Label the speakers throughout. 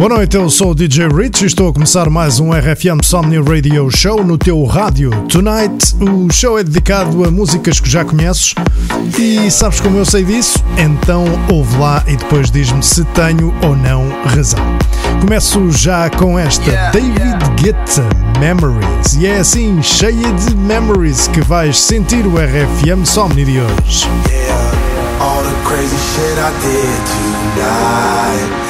Speaker 1: Boa noite, eu sou o DJ Rich e estou a começar mais um RFM Somni Radio Show no teu rádio. Tonight o show é dedicado a músicas que já conheces e sabes como eu sei disso? Então ouve lá e depois diz-me se tenho ou não razão. Começo já com esta David Guetta Memories e é assim cheia de memories que vais sentir o RFM Somni de hoje.
Speaker 2: Yeah, all the crazy shit I did tonight.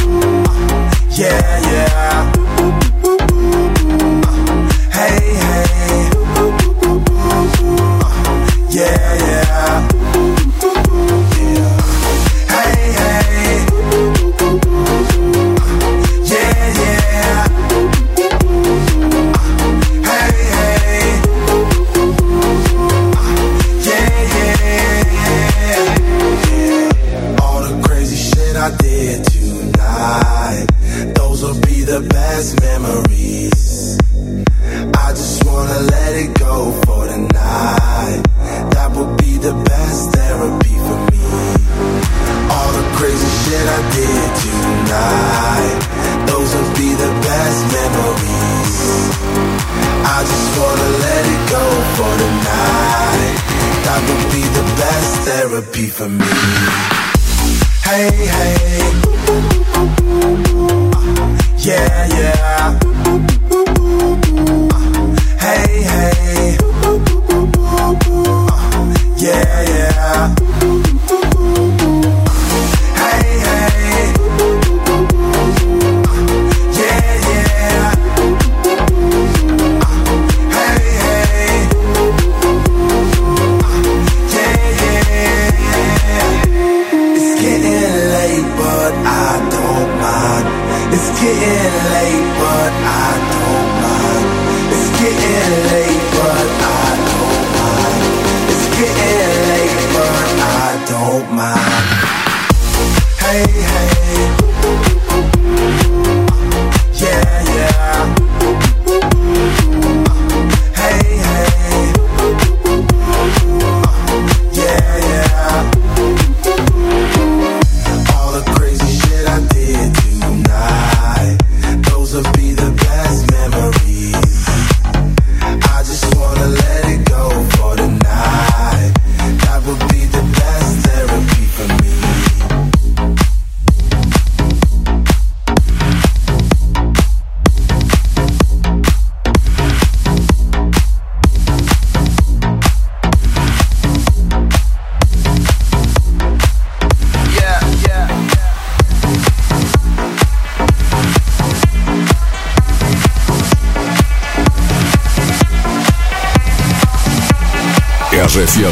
Speaker 2: Yeah, yeah. Uh, hey, hey. Uh, yeah, yeah. Yeah.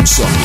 Speaker 2: Samsung.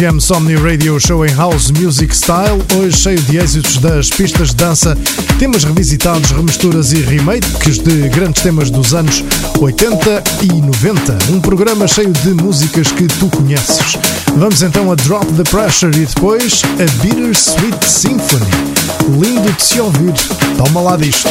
Speaker 3: RFM Somni Radio Show
Speaker 1: em House Music Style, hoje cheio de êxitos das pistas de dança, temas revisitados, remisturas e remakes de grandes temas dos anos 80 e 90. Um programa cheio de músicas que tu conheces. Vamos então a Drop the Pressure e depois a Bittersweet Symphony. Lindo de se ouvir. Toma lá disto.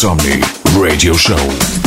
Speaker 4: Insomni Radio Show.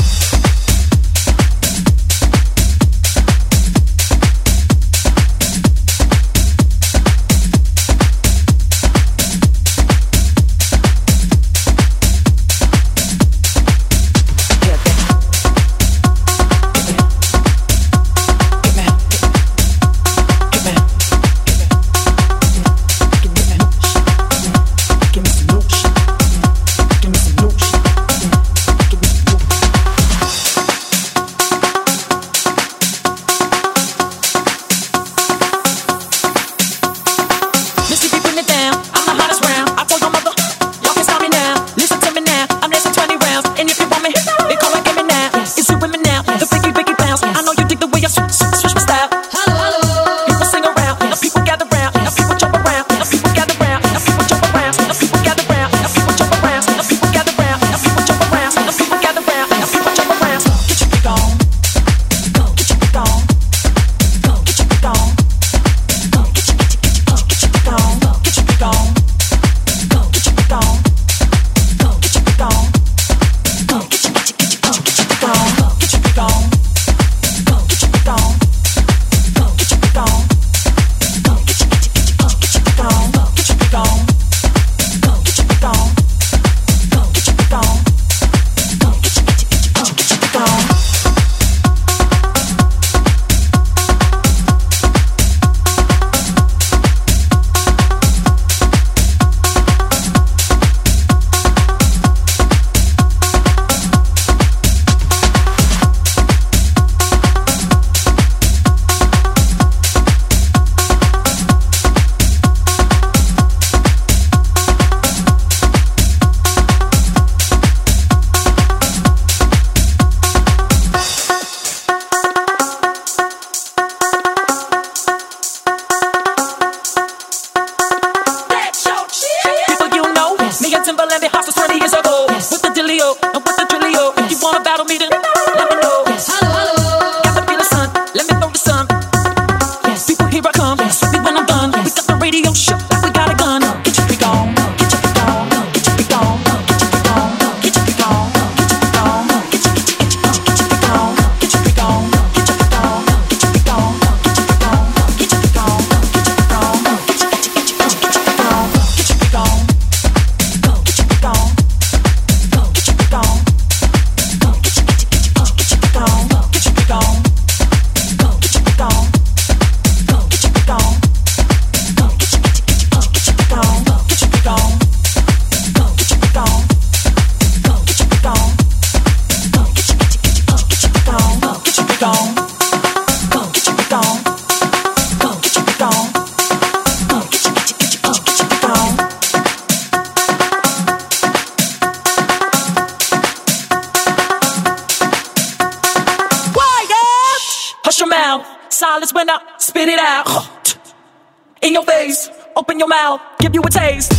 Speaker 5: in your face,
Speaker 6: open your mouth,
Speaker 5: give you a taste.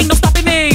Speaker 5: Ain't no stopping me.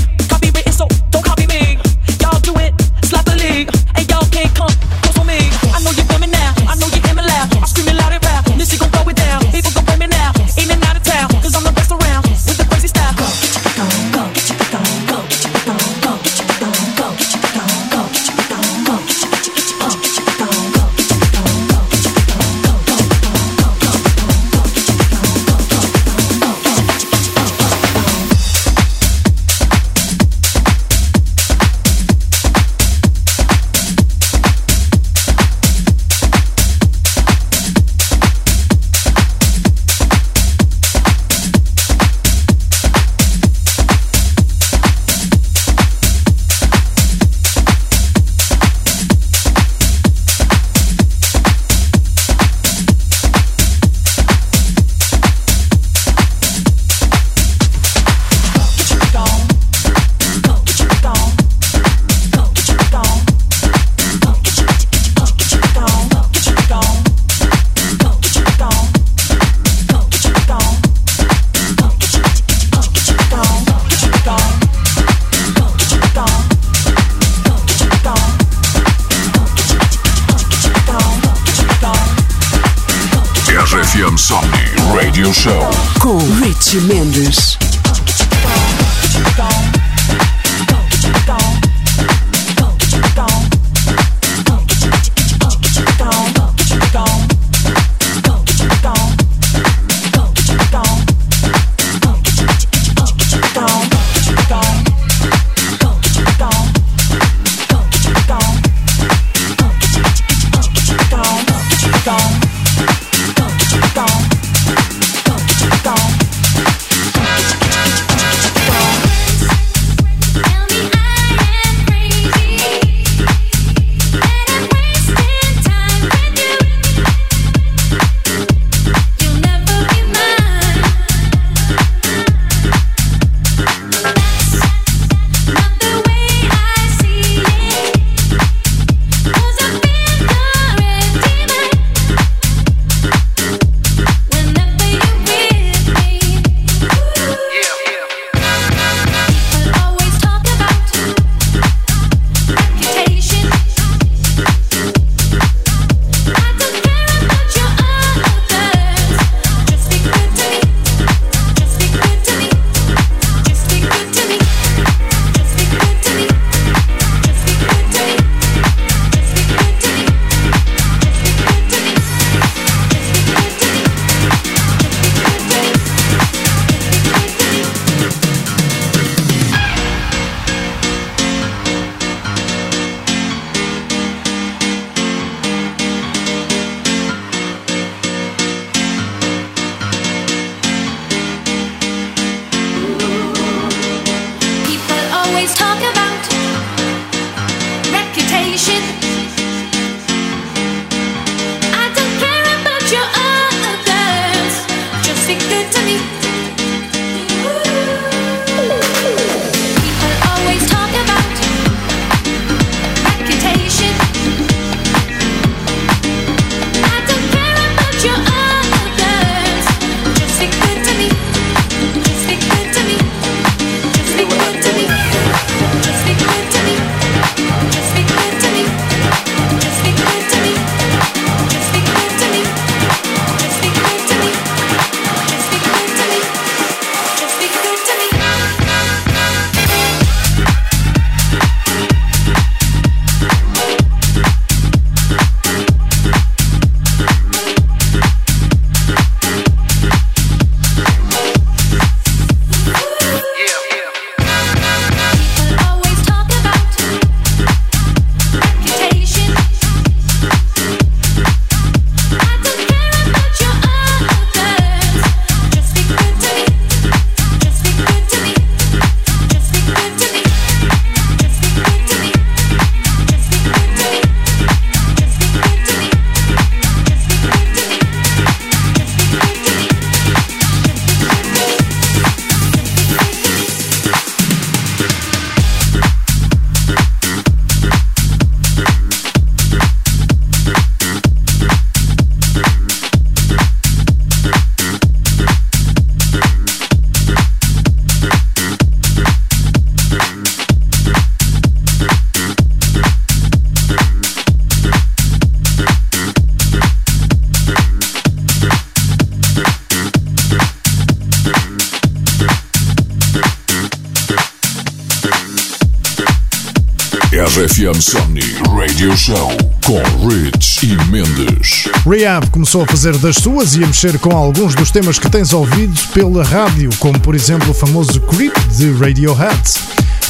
Speaker 1: Rehab começou a fazer das suas e a mexer com alguns dos temas que tens ouvido pela rádio, como por exemplo o famoso Creep de Radiohead.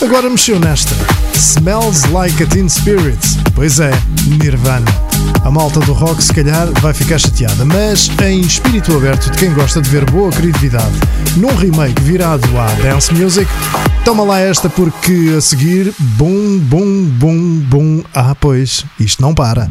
Speaker 1: Agora mexeu nesta. Smells Like a Teen Spirit. Pois é, Nirvana. A malta do rock se calhar vai ficar chateada, mas em espírito aberto de quem gosta de ver boa criatividade num remake virado à dance music, toma lá esta porque a seguir, bum, bum, bum, bum. Ah, pois, isto não para.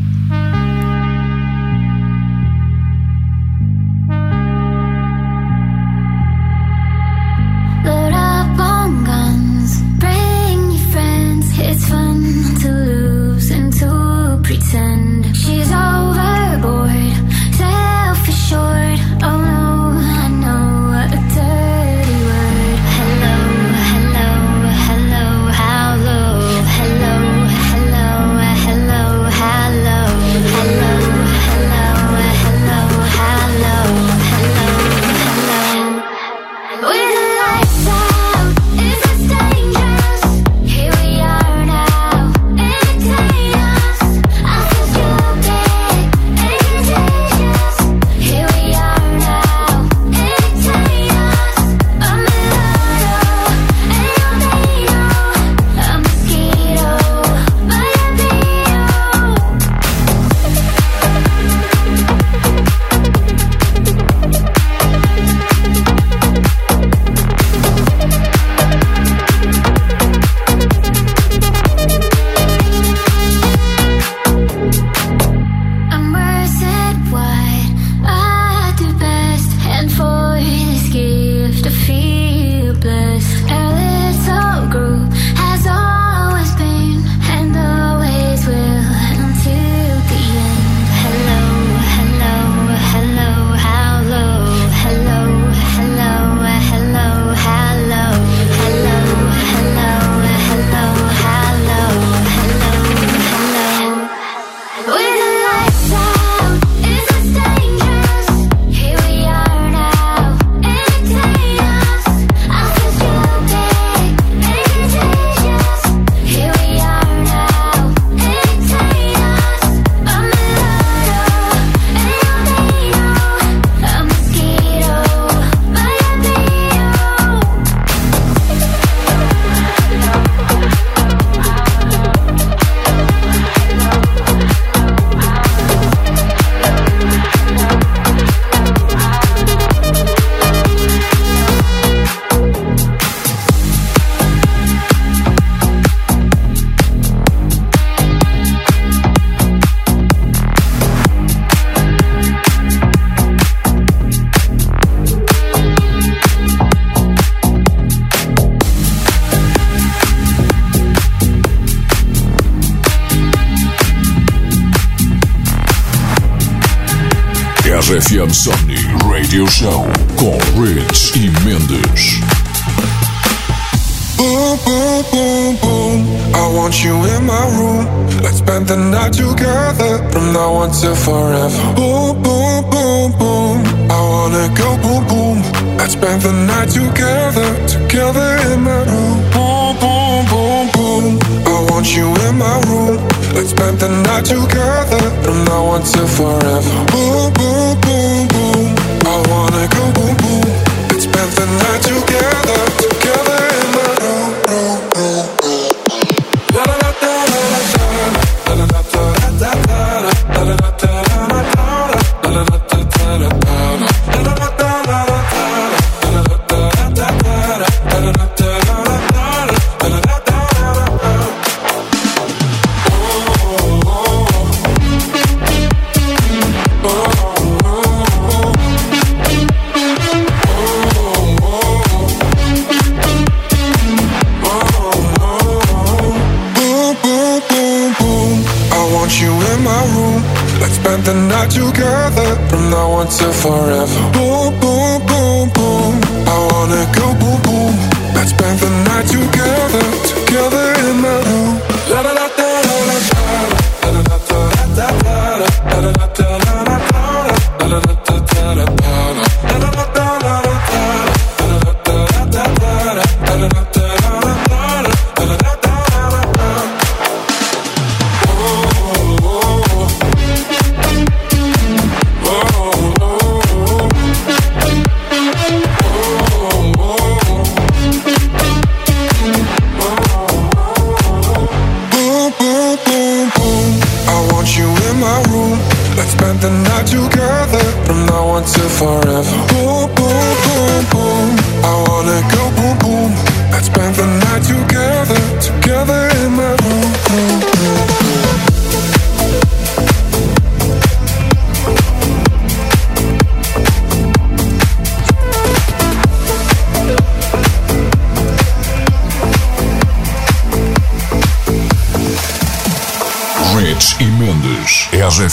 Speaker 3: ruso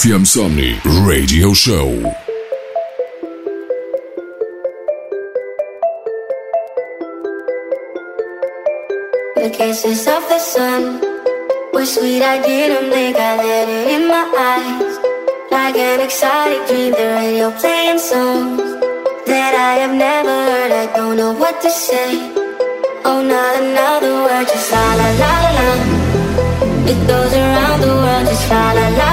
Speaker 3: FM Somni Radio Show.
Speaker 7: The kisses of the sun were sweet. I didn't blink. I let it in my eyes, like an exotic dream. The radio playing songs that I have never heard. I don't know what to say. Oh, not another word. Just la la la la la. It goes around the world. Just la la la.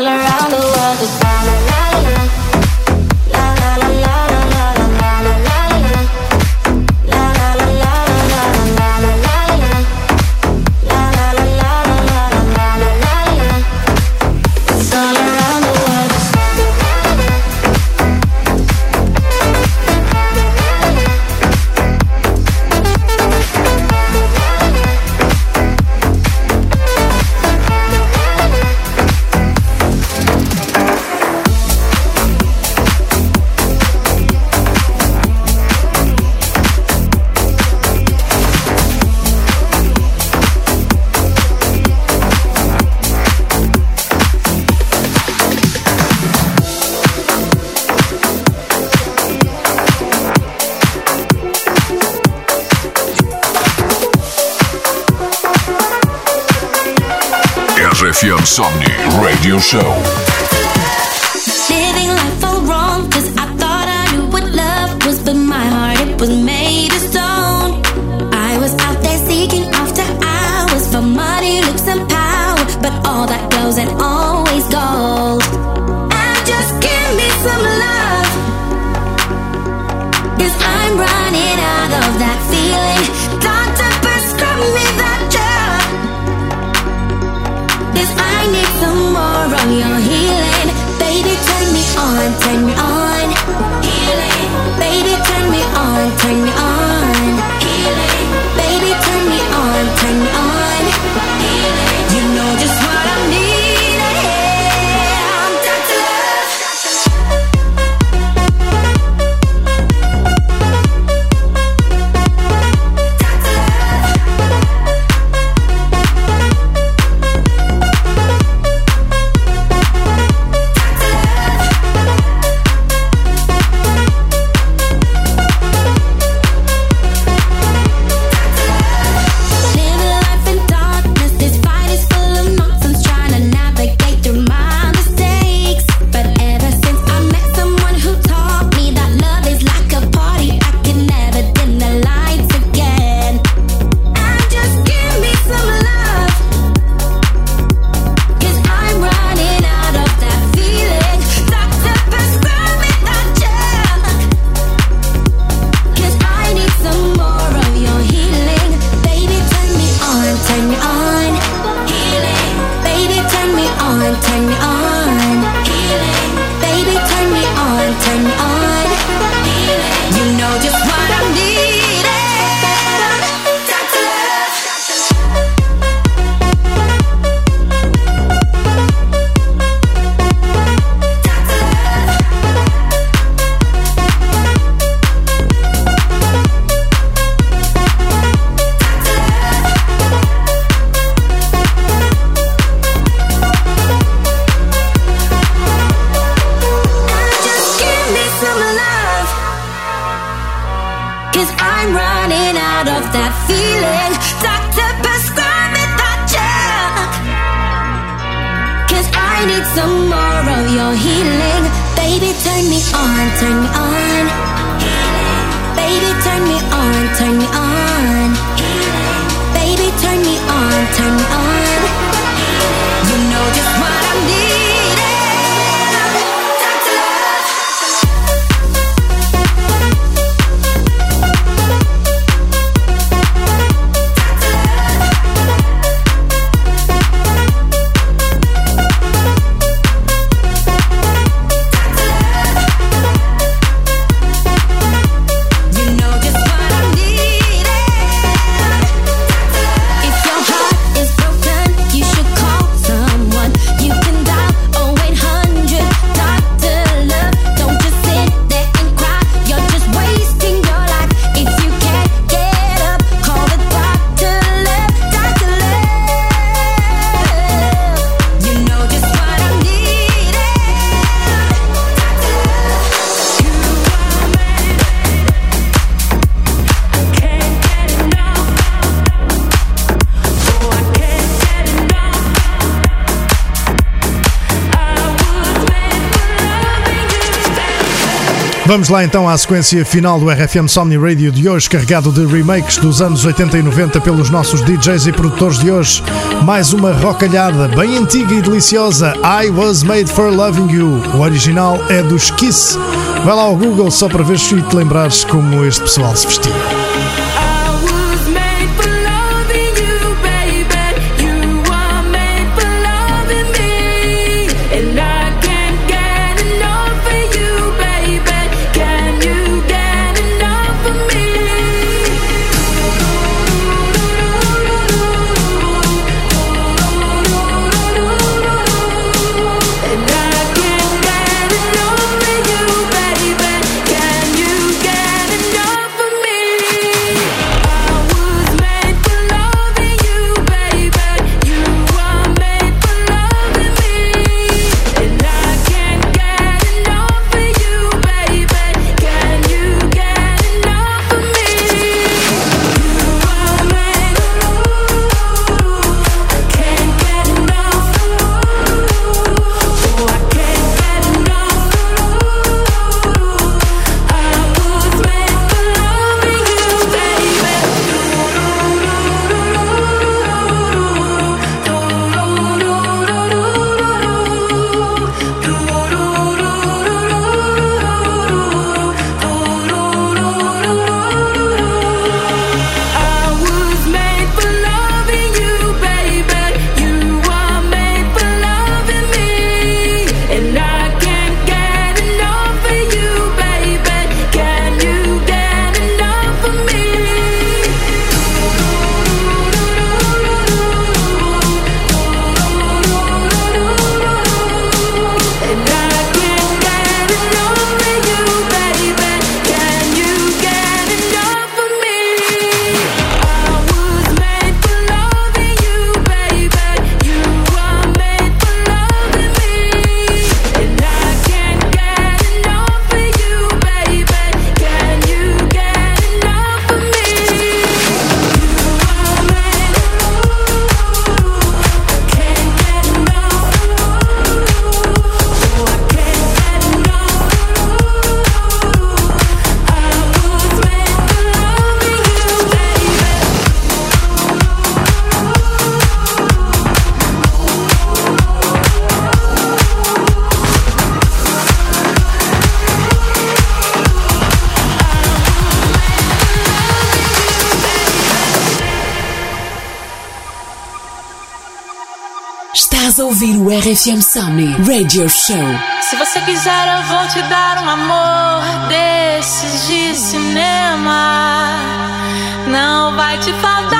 Speaker 7: all around the world. All around the world.
Speaker 8: Vamos lá então à sequência final do RFM Somni Radio de hoje, carregado de remakes dos anos 80 e 90 pelos nossos DJs e produtores de hoje. Mais uma rocalhada bem antiga e deliciosa, I Was Made for Loving You. O original é dos Kiss. Vai lá ao Google só para ver se te lembrares como este pessoal se vestia.
Speaker 9: ouvir o RFM Sunny Radio Show.
Speaker 10: Se você quiser, eu vou te dar um amor desses de cinema. Não vai te faltar.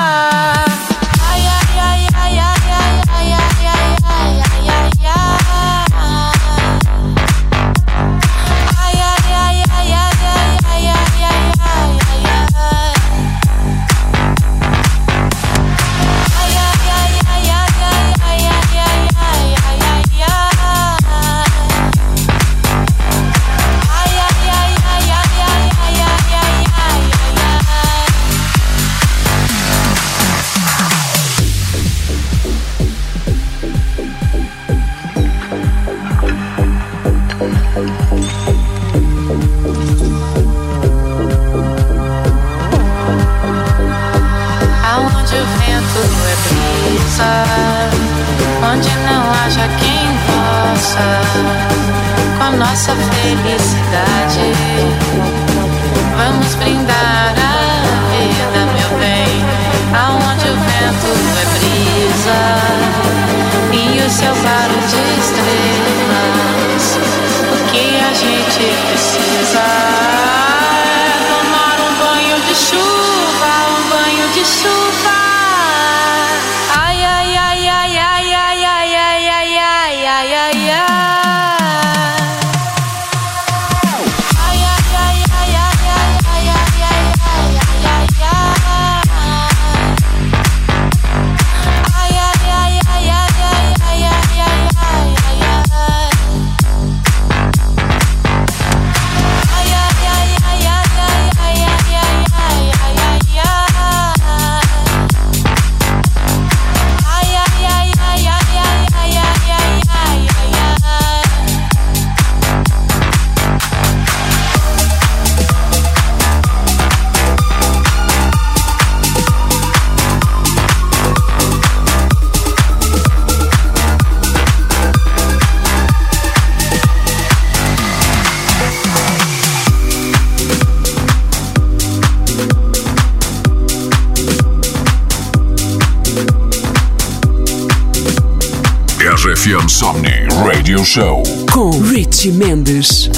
Speaker 3: night Show
Speaker 9: com Richie Mendes.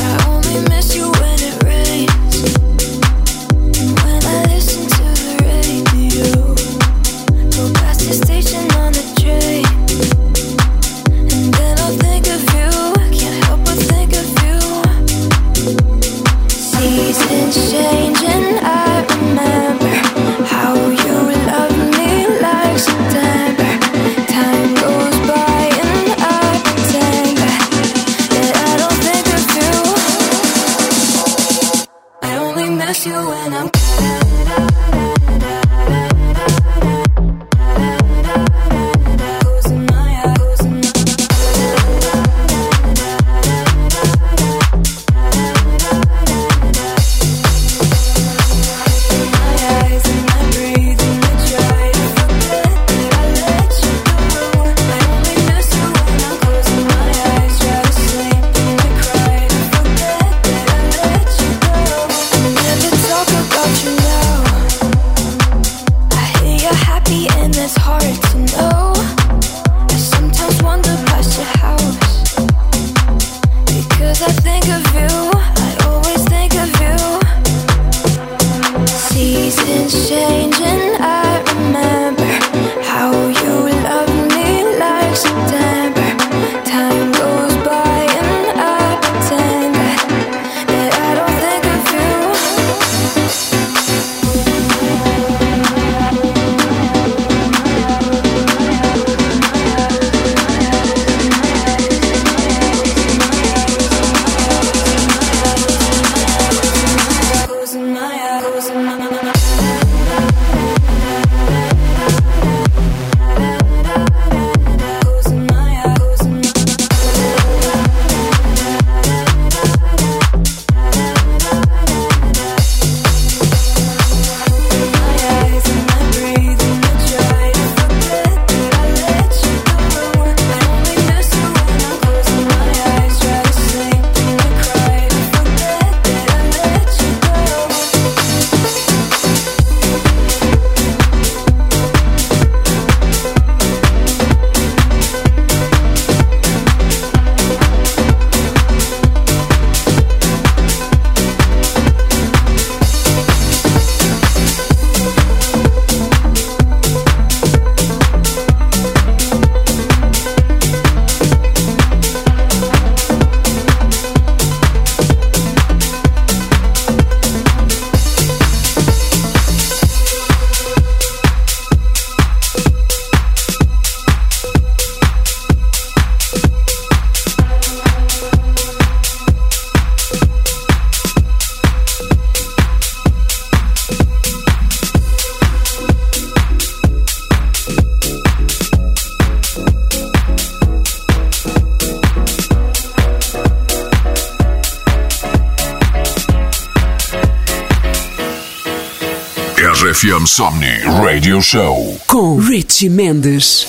Speaker 11: FM Somni Radio Show
Speaker 12: com Richie Mendes.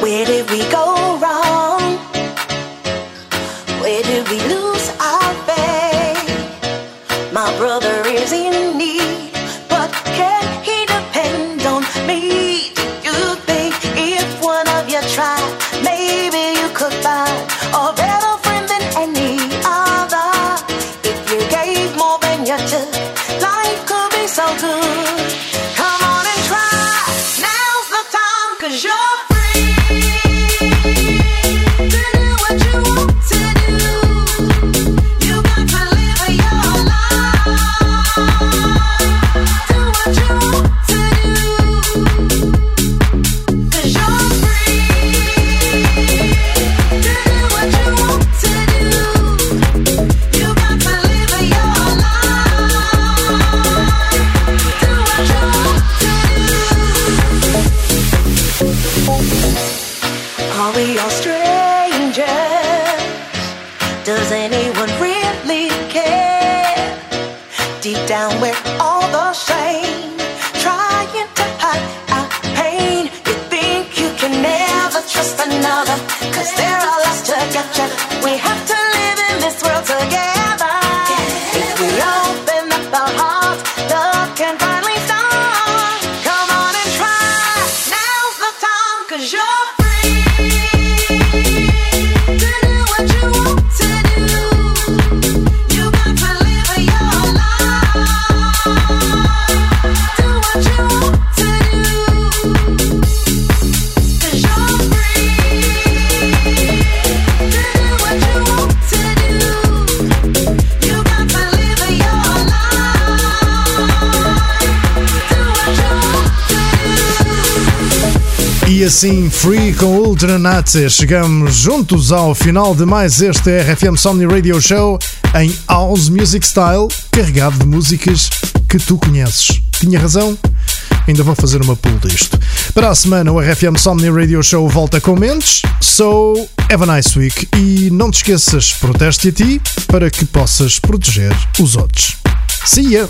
Speaker 13: Where did we go wrong? Where did we lose our faith? My brother is in need
Speaker 14: can't assim, Free com Ultra Nazi. Chegamos juntos ao final de mais este RFM Somni Radio Show em House Music Style, carregado de músicas que tu conheces. Tinha razão? Ainda vou fazer uma pull disto. Para a semana, o RFM Somni Radio Show volta com mentes. So, have a nice week e não te esqueças, proteste a ti para que possas proteger os outros. See ya!